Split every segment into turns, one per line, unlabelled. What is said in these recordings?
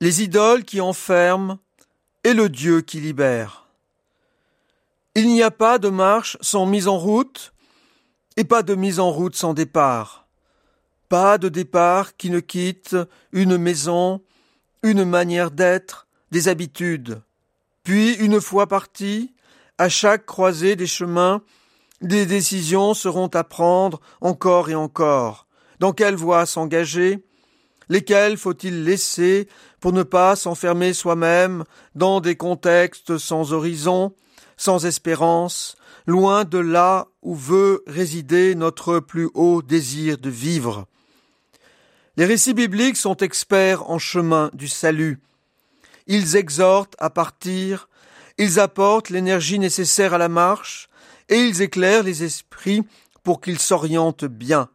les idoles qui enferment et le Dieu qui libère. Il n'y a pas de marche sans mise en route et pas de mise en route sans départ. Pas de départ qui ne quitte une maison, une manière d'être, des habitudes. Puis, une fois parti, à chaque croisée des chemins, des décisions seront à prendre encore et encore. Dans quelle voie s'engager? Lesquelles faut-il laisser pour ne pas s'enfermer soi-même dans des contextes sans horizon, sans espérance, loin de là où veut résider notre plus haut désir de vivre? Les récits bibliques sont experts en chemin du salut. Ils exhortent à partir, ils apportent l'énergie nécessaire à la marche, et ils éclairent les esprits pour qu'ils s'orientent bien.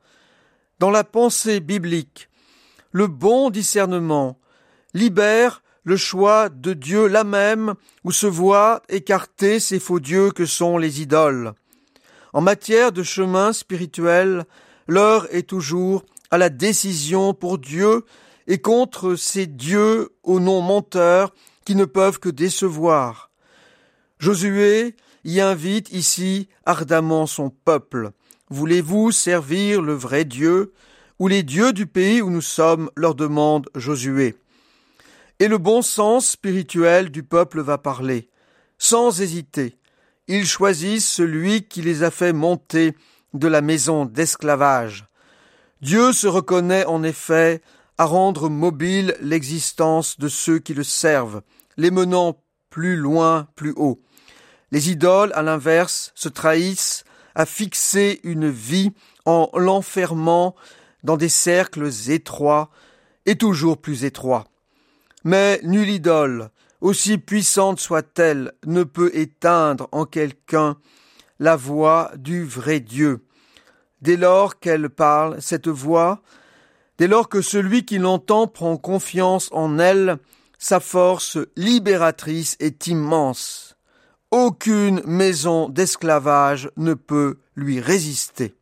Dans la pensée biblique, le bon discernement libère le choix de Dieu là même où se voient écartés ces faux dieux que sont les idoles. En matière de chemin spirituel, l'heure est toujours à la décision pour Dieu et contre ces dieux au nom menteurs qui ne peuvent que décevoir. Josué y invite ici ardemment son peuple. Voulez-vous servir le vrai Dieu? Ou les dieux du pays où nous sommes, leur demande Josué. Et le bon sens spirituel du peuple va parler. Sans hésiter, ils choisissent celui qui les a fait monter de la maison d'esclavage. Dieu se reconnaît en effet à rendre mobile l'existence de ceux qui le servent, les menant plus loin, plus haut. Les idoles, à l'inverse, se trahissent à fixer une vie en l'enfermant dans des cercles étroits et toujours plus étroits. Mais nulle idole, aussi puissante soit-elle, ne peut éteindre en quelqu'un la voix du vrai Dieu. Dès lors qu'elle parle, cette voix, dès lors que celui qui l'entend prend confiance en elle, sa force libératrice est immense. Aucune maison d'esclavage ne peut lui résister.